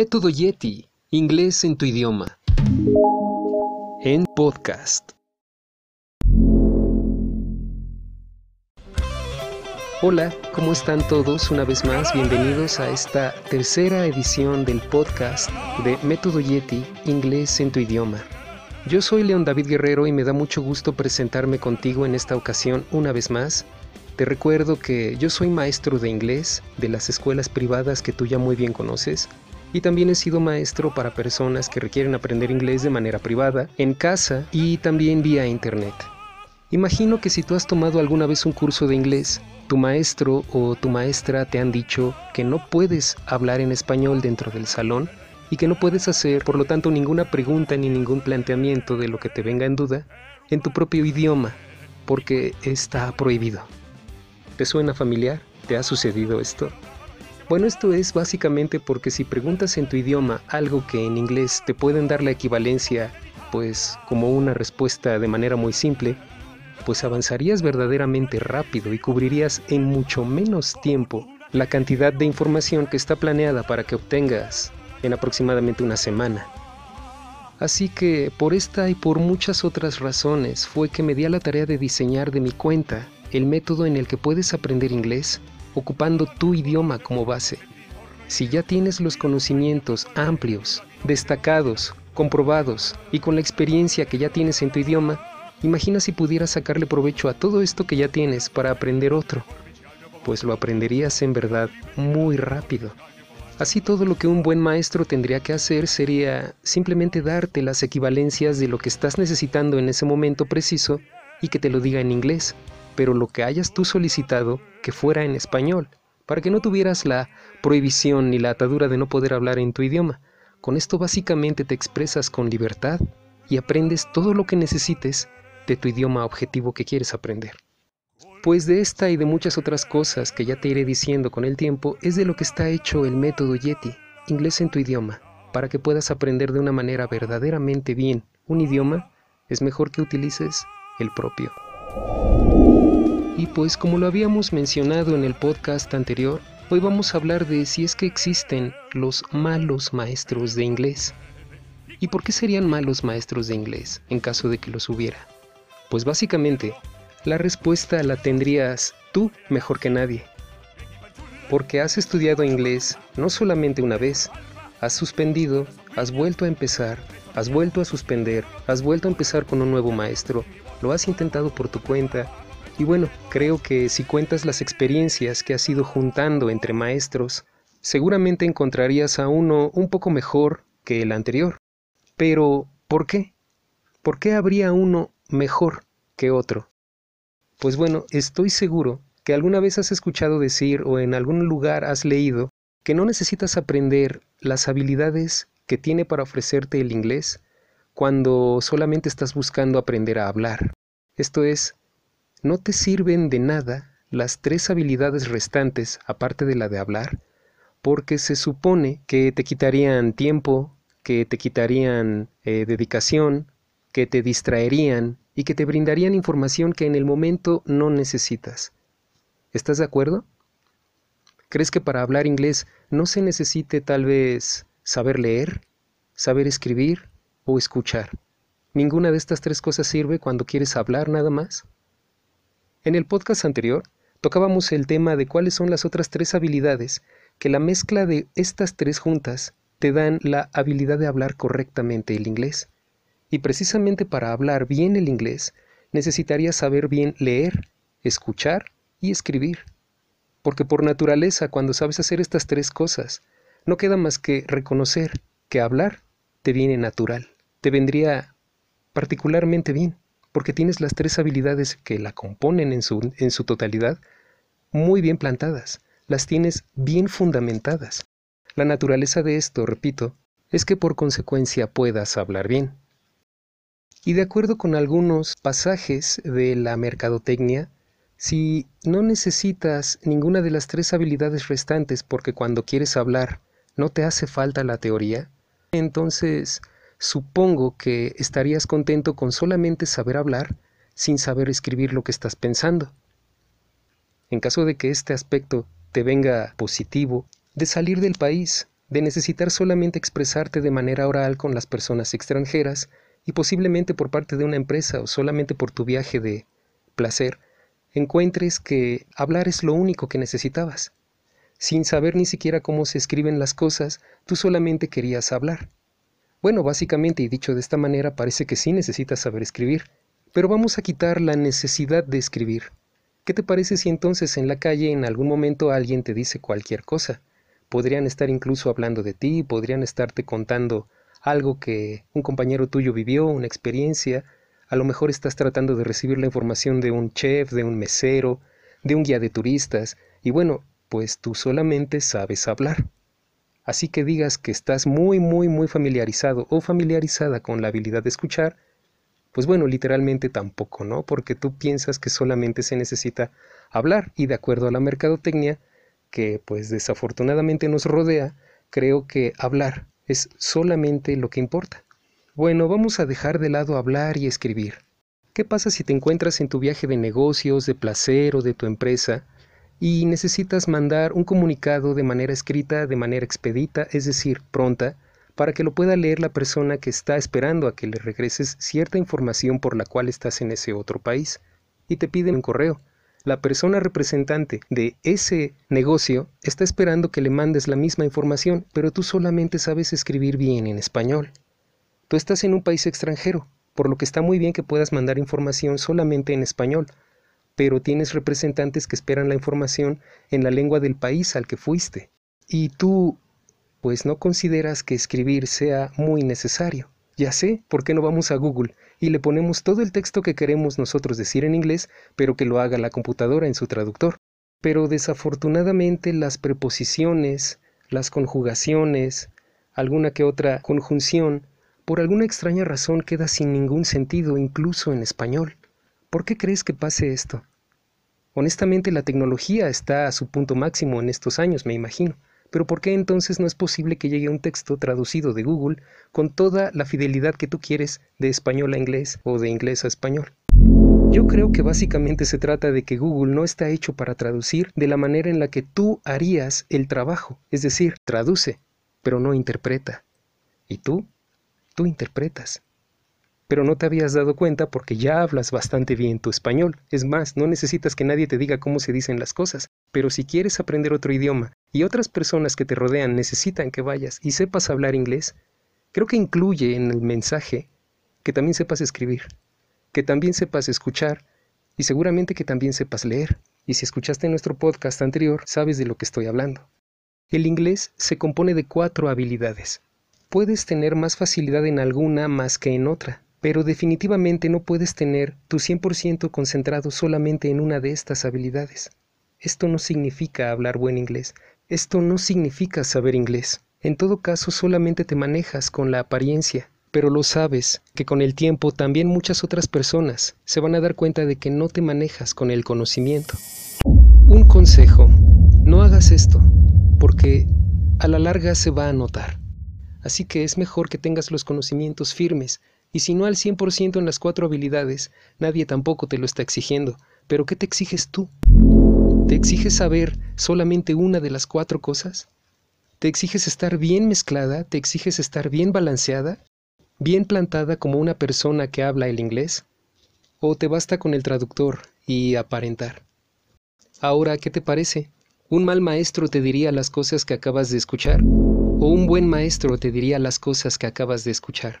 Método Yeti, inglés en tu idioma. En podcast. Hola, ¿cómo están todos? Una vez más, bienvenidos a esta tercera edición del podcast de Método Yeti, inglés en tu idioma. Yo soy León David Guerrero y me da mucho gusto presentarme contigo en esta ocasión una vez más. Te recuerdo que yo soy maestro de inglés de las escuelas privadas que tú ya muy bien conoces y también he sido maestro para personas que requieren aprender inglés de manera privada, en casa y también vía internet. Imagino que si tú has tomado alguna vez un curso de inglés, tu maestro o tu maestra te han dicho que no puedes hablar en español dentro del salón y que no puedes hacer, por lo tanto, ninguna pregunta ni ningún planteamiento de lo que te venga en duda en tu propio idioma, porque está prohibido. ¿Te suena familiar? ¿Te ha sucedido esto? Bueno, esto es básicamente porque si preguntas en tu idioma algo que en inglés te pueden dar la equivalencia, pues como una respuesta de manera muy simple, pues avanzarías verdaderamente rápido y cubrirías en mucho menos tiempo la cantidad de información que está planeada para que obtengas en aproximadamente una semana. Así que por esta y por muchas otras razones fue que me di a la tarea de diseñar de mi cuenta el método en el que puedes aprender inglés ocupando tu idioma como base. Si ya tienes los conocimientos amplios, destacados, comprobados y con la experiencia que ya tienes en tu idioma, imagina si pudieras sacarle provecho a todo esto que ya tienes para aprender otro, pues lo aprenderías en verdad muy rápido. Así todo lo que un buen maestro tendría que hacer sería simplemente darte las equivalencias de lo que estás necesitando en ese momento preciso y que te lo diga en inglés, pero lo que hayas tú solicitado que fuera en español, para que no tuvieras la prohibición ni la atadura de no poder hablar en tu idioma. Con esto básicamente te expresas con libertad y aprendes todo lo que necesites de tu idioma objetivo que quieres aprender. Pues de esta y de muchas otras cosas que ya te iré diciendo con el tiempo es de lo que está hecho el método Yeti, inglés en tu idioma, para que puedas aprender de una manera verdaderamente bien un idioma, es mejor que utilices el propio. Y pues como lo habíamos mencionado en el podcast anterior, hoy vamos a hablar de si es que existen los malos maestros de inglés. ¿Y por qué serían malos maestros de inglés en caso de que los hubiera? Pues básicamente la respuesta la tendrías tú mejor que nadie. Porque has estudiado inglés no solamente una vez, has suspendido, has vuelto a empezar, has vuelto a suspender, has vuelto a empezar con un nuevo maestro, lo has intentado por tu cuenta, y bueno, creo que si cuentas las experiencias que has ido juntando entre maestros, seguramente encontrarías a uno un poco mejor que el anterior. Pero, ¿por qué? ¿Por qué habría uno mejor que otro? Pues bueno, estoy seguro que alguna vez has escuchado decir o en algún lugar has leído que no necesitas aprender las habilidades que tiene para ofrecerte el inglés cuando solamente estás buscando aprender a hablar. Esto es, no te sirven de nada las tres habilidades restantes aparte de la de hablar, porque se supone que te quitarían tiempo, que te quitarían eh, dedicación, que te distraerían y que te brindarían información que en el momento no necesitas. ¿Estás de acuerdo? ¿Crees que para hablar inglés no se necesite tal vez saber leer, saber escribir o escuchar? ¿Ninguna de estas tres cosas sirve cuando quieres hablar nada más? En el podcast anterior tocábamos el tema de cuáles son las otras tres habilidades que la mezcla de estas tres juntas te dan la habilidad de hablar correctamente el inglés. Y precisamente para hablar bien el inglés, necesitarías saber bien leer, escuchar y escribir. Porque por naturaleza, cuando sabes hacer estas tres cosas, no queda más que reconocer que hablar te viene natural, te vendría particularmente bien, porque tienes las tres habilidades que la componen en su, en su totalidad muy bien plantadas, las tienes bien fundamentadas. La naturaleza de esto, repito, es que por consecuencia puedas hablar bien. Y de acuerdo con algunos pasajes de la mercadotecnia, si no necesitas ninguna de las tres habilidades restantes porque cuando quieres hablar no te hace falta la teoría, entonces supongo que estarías contento con solamente saber hablar sin saber escribir lo que estás pensando. En caso de que este aspecto te venga positivo, de salir del país, de necesitar solamente expresarte de manera oral con las personas extranjeras y posiblemente por parte de una empresa o solamente por tu viaje de placer, encuentres que hablar es lo único que necesitabas. Sin saber ni siquiera cómo se escriben las cosas, tú solamente querías hablar. Bueno, básicamente y dicho de esta manera parece que sí necesitas saber escribir, pero vamos a quitar la necesidad de escribir. ¿Qué te parece si entonces en la calle en algún momento alguien te dice cualquier cosa? Podrían estar incluso hablando de ti, podrían estarte contando algo que un compañero tuyo vivió, una experiencia, a lo mejor estás tratando de recibir la información de un chef, de un mesero, de un guía de turistas, y bueno, pues tú solamente sabes hablar. Así que digas que estás muy, muy, muy familiarizado o familiarizada con la habilidad de escuchar, pues bueno, literalmente tampoco, ¿no? Porque tú piensas que solamente se necesita hablar y de acuerdo a la mercadotecnia, que pues desafortunadamente nos rodea, creo que hablar es solamente lo que importa. Bueno, vamos a dejar de lado hablar y escribir. ¿Qué pasa si te encuentras en tu viaje de negocios, de placer o de tu empresa y necesitas mandar un comunicado de manera escrita, de manera expedita, es decir, pronta, para que lo pueda leer la persona que está esperando a que le regreses cierta información por la cual estás en ese otro país y te piden un correo? La persona representante de ese negocio está esperando que le mandes la misma información, pero tú solamente sabes escribir bien en español. Tú estás en un país extranjero, por lo que está muy bien que puedas mandar información solamente en español, pero tienes representantes que esperan la información en la lengua del país al que fuiste. Y tú, pues no consideras que escribir sea muy necesario. Ya sé, ¿por qué no vamos a Google y le ponemos todo el texto que queremos nosotros decir en inglés, pero que lo haga la computadora en su traductor? Pero desafortunadamente las preposiciones, las conjugaciones, alguna que otra conjunción, por alguna extraña razón queda sin ningún sentido incluso en español. ¿Por qué crees que pase esto? Honestamente la tecnología está a su punto máximo en estos años, me imagino. Pero ¿por qué entonces no es posible que llegue un texto traducido de Google con toda la fidelidad que tú quieres de español a inglés o de inglés a español? Yo creo que básicamente se trata de que Google no está hecho para traducir de la manera en la que tú harías el trabajo, es decir, traduce, pero no interpreta. ¿Y tú? tú interpretas. Pero no te habías dado cuenta porque ya hablas bastante bien tu español. Es más, no necesitas que nadie te diga cómo se dicen las cosas. Pero si quieres aprender otro idioma y otras personas que te rodean necesitan que vayas y sepas hablar inglés, creo que incluye en el mensaje que también sepas escribir, que también sepas escuchar y seguramente que también sepas leer. Y si escuchaste nuestro podcast anterior, sabes de lo que estoy hablando. El inglés se compone de cuatro habilidades. Puedes tener más facilidad en alguna más que en otra, pero definitivamente no puedes tener tu 100% concentrado solamente en una de estas habilidades. Esto no significa hablar buen inglés, esto no significa saber inglés. En todo caso solamente te manejas con la apariencia, pero lo sabes que con el tiempo también muchas otras personas se van a dar cuenta de que no te manejas con el conocimiento. Un consejo, no hagas esto, porque a la larga se va a notar así que es mejor que tengas los conocimientos firmes, y si no al 100% en las cuatro habilidades, nadie tampoco te lo está exigiendo. Pero ¿qué te exiges tú? ¿Te exiges saber solamente una de las cuatro cosas? ¿Te exiges estar bien mezclada? ¿Te exiges estar bien balanceada? ¿Bien plantada como una persona que habla el inglés? ¿O te basta con el traductor y aparentar? Ahora, ¿qué te parece? ¿Un mal maestro te diría las cosas que acabas de escuchar? o un buen maestro te diría las cosas que acabas de escuchar.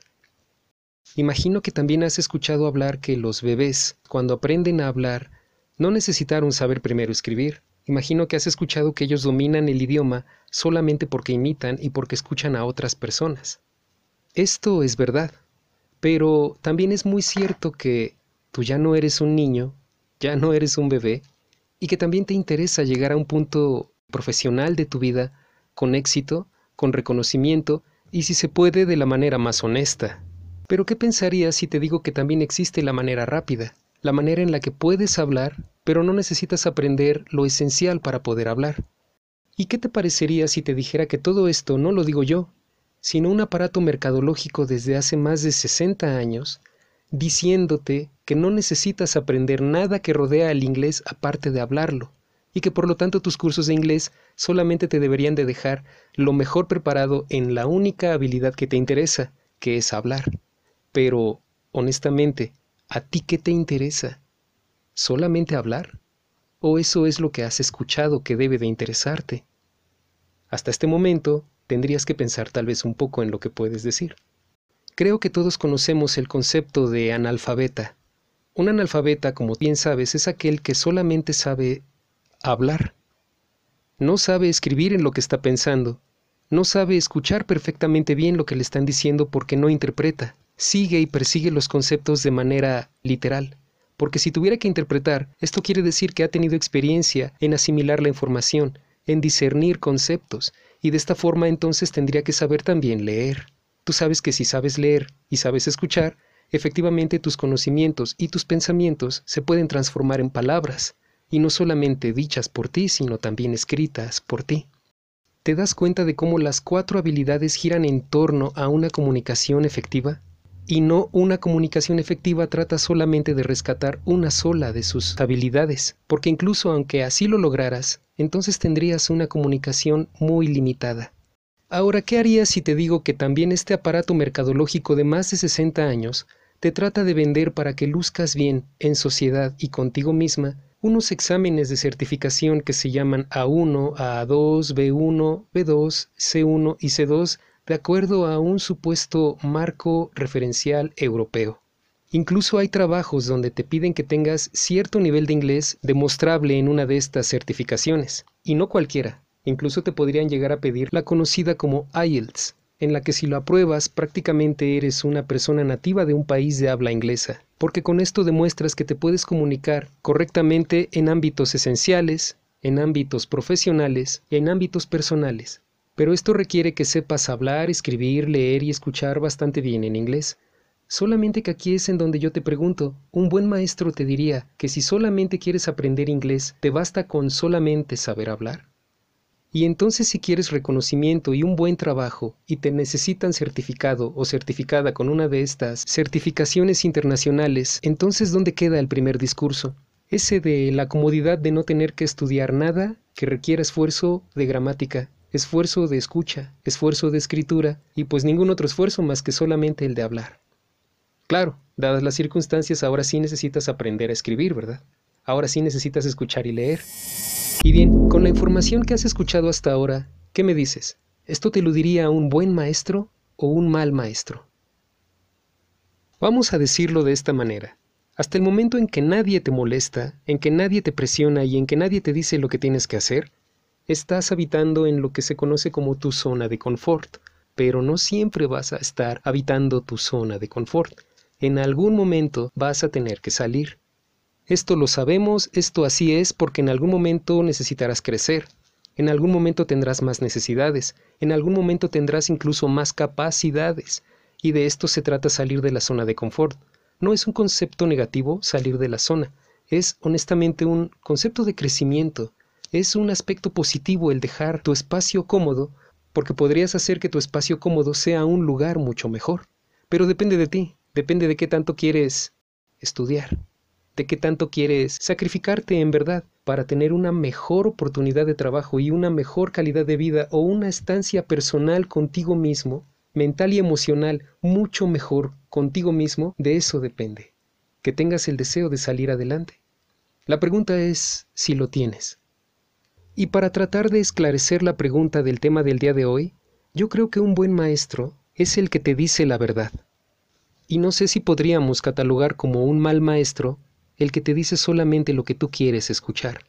Imagino que también has escuchado hablar que los bebés, cuando aprenden a hablar, no necesitaron saber primero escribir. Imagino que has escuchado que ellos dominan el idioma solamente porque imitan y porque escuchan a otras personas. Esto es verdad, pero también es muy cierto que tú ya no eres un niño, ya no eres un bebé, y que también te interesa llegar a un punto profesional de tu vida con éxito con reconocimiento y si se puede de la manera más honesta. Pero ¿qué pensarías si te digo que también existe la manera rápida, la manera en la que puedes hablar, pero no necesitas aprender lo esencial para poder hablar? ¿Y qué te parecería si te dijera que todo esto no lo digo yo, sino un aparato mercadológico desde hace más de 60 años, diciéndote que no necesitas aprender nada que rodea el inglés aparte de hablarlo, y que por lo tanto tus cursos de inglés solamente te deberían de dejar lo mejor preparado en la única habilidad que te interesa, que es hablar. Pero, honestamente, ¿a ti qué te interesa? ¿Solamente hablar? ¿O eso es lo que has escuchado que debe de interesarte? Hasta este momento, tendrías que pensar tal vez un poco en lo que puedes decir. Creo que todos conocemos el concepto de analfabeta. Un analfabeta, como bien sabes, es aquel que solamente sabe hablar. No sabe escribir en lo que está pensando. No sabe escuchar perfectamente bien lo que le están diciendo porque no interpreta. Sigue y persigue los conceptos de manera literal. Porque si tuviera que interpretar, esto quiere decir que ha tenido experiencia en asimilar la información, en discernir conceptos, y de esta forma entonces tendría que saber también leer. Tú sabes que si sabes leer y sabes escuchar, efectivamente tus conocimientos y tus pensamientos se pueden transformar en palabras, y no solamente dichas por ti, sino también escritas por ti. ¿Te das cuenta de cómo las cuatro habilidades giran en torno a una comunicación efectiva? Y no una comunicación efectiva trata solamente de rescatar una sola de sus habilidades, porque incluso aunque así lo lograras, entonces tendrías una comunicación muy limitada. Ahora, ¿qué harías si te digo que también este aparato mercadológico de más de 60 años te trata de vender para que luzcas bien en sociedad y contigo misma unos exámenes de certificación que se llaman A1, A2, B1, B2, C1 y C2 de acuerdo a un supuesto marco referencial europeo. Incluso hay trabajos donde te piden que tengas cierto nivel de inglés demostrable en una de estas certificaciones, y no cualquiera, Incluso te podrían llegar a pedir la conocida como IELTS, en la que si lo apruebas prácticamente eres una persona nativa de un país de habla inglesa, porque con esto demuestras que te puedes comunicar correctamente en ámbitos esenciales, en ámbitos profesionales y en ámbitos personales. Pero esto requiere que sepas hablar, escribir, leer y escuchar bastante bien en inglés. Solamente que aquí es en donde yo te pregunto, un buen maestro te diría que si solamente quieres aprender inglés, ¿te basta con solamente saber hablar? Y entonces si quieres reconocimiento y un buen trabajo y te necesitan certificado o certificada con una de estas certificaciones internacionales, entonces ¿dónde queda el primer discurso? Ese de la comodidad de no tener que estudiar nada que requiera esfuerzo de gramática, esfuerzo de escucha, esfuerzo de escritura y pues ningún otro esfuerzo más que solamente el de hablar. Claro, dadas las circunstancias ahora sí necesitas aprender a escribir, ¿verdad? Ahora sí necesitas escuchar y leer. Y bien, con la información que has escuchado hasta ahora, ¿qué me dices? ¿Esto te lo diría un buen maestro o un mal maestro? Vamos a decirlo de esta manera. Hasta el momento en que nadie te molesta, en que nadie te presiona y en que nadie te dice lo que tienes que hacer, estás habitando en lo que se conoce como tu zona de confort, pero no siempre vas a estar habitando tu zona de confort. En algún momento vas a tener que salir. Esto lo sabemos, esto así es porque en algún momento necesitarás crecer, en algún momento tendrás más necesidades, en algún momento tendrás incluso más capacidades, y de esto se trata salir de la zona de confort. No es un concepto negativo salir de la zona, es honestamente un concepto de crecimiento, es un aspecto positivo el dejar tu espacio cómodo, porque podrías hacer que tu espacio cómodo sea un lugar mucho mejor. Pero depende de ti, depende de qué tanto quieres estudiar de qué tanto quieres sacrificarte en verdad para tener una mejor oportunidad de trabajo y una mejor calidad de vida o una estancia personal contigo mismo, mental y emocional mucho mejor contigo mismo, de eso depende. Que tengas el deseo de salir adelante. La pregunta es si lo tienes. Y para tratar de esclarecer la pregunta del tema del día de hoy, yo creo que un buen maestro es el que te dice la verdad. Y no sé si podríamos catalogar como un mal maestro el que te dice solamente lo que tú quieres escuchar.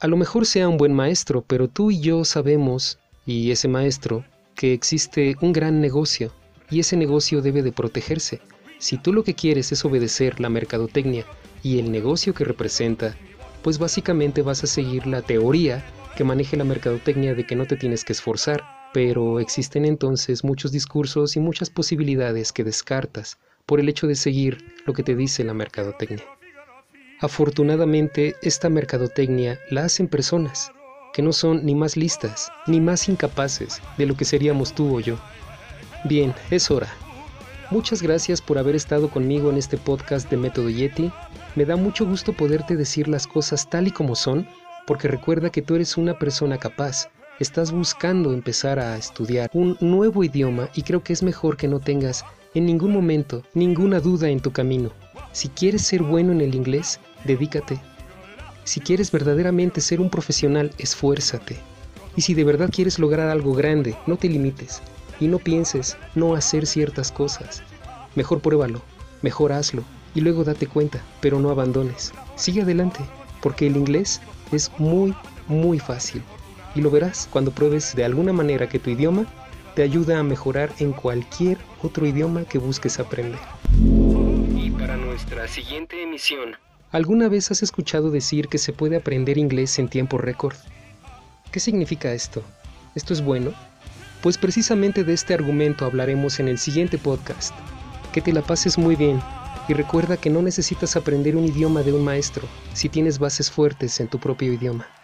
A lo mejor sea un buen maestro, pero tú y yo sabemos, y ese maestro, que existe un gran negocio, y ese negocio debe de protegerse. Si tú lo que quieres es obedecer la mercadotecnia y el negocio que representa, pues básicamente vas a seguir la teoría que maneje la mercadotecnia de que no te tienes que esforzar, pero existen entonces muchos discursos y muchas posibilidades que descartas por el hecho de seguir lo que te dice la mercadotecnia. Afortunadamente, esta mercadotecnia la hacen personas que no son ni más listas ni más incapaces de lo que seríamos tú o yo. Bien, es hora. Muchas gracias por haber estado conmigo en este podcast de Método Yeti. Me da mucho gusto poderte decir las cosas tal y como son, porque recuerda que tú eres una persona capaz. Estás buscando empezar a estudiar un nuevo idioma y creo que es mejor que no tengas en ningún momento ninguna duda en tu camino. Si quieres ser bueno en el inglés, dedícate. Si quieres verdaderamente ser un profesional, esfuérzate. Y si de verdad quieres lograr algo grande, no te limites y no pienses no hacer ciertas cosas. Mejor pruébalo, mejor hazlo y luego date cuenta, pero no abandones. Sigue adelante, porque el inglés es muy, muy fácil. Y lo verás cuando pruebes de alguna manera que tu idioma te ayuda a mejorar en cualquier otro idioma que busques aprender. Y para nuestra siguiente emisión, ¿alguna vez has escuchado decir que se puede aprender inglés en tiempo récord? ¿Qué significa esto? ¿Esto es bueno? Pues precisamente de este argumento hablaremos en el siguiente podcast. Que te la pases muy bien y recuerda que no necesitas aprender un idioma de un maestro si tienes bases fuertes en tu propio idioma.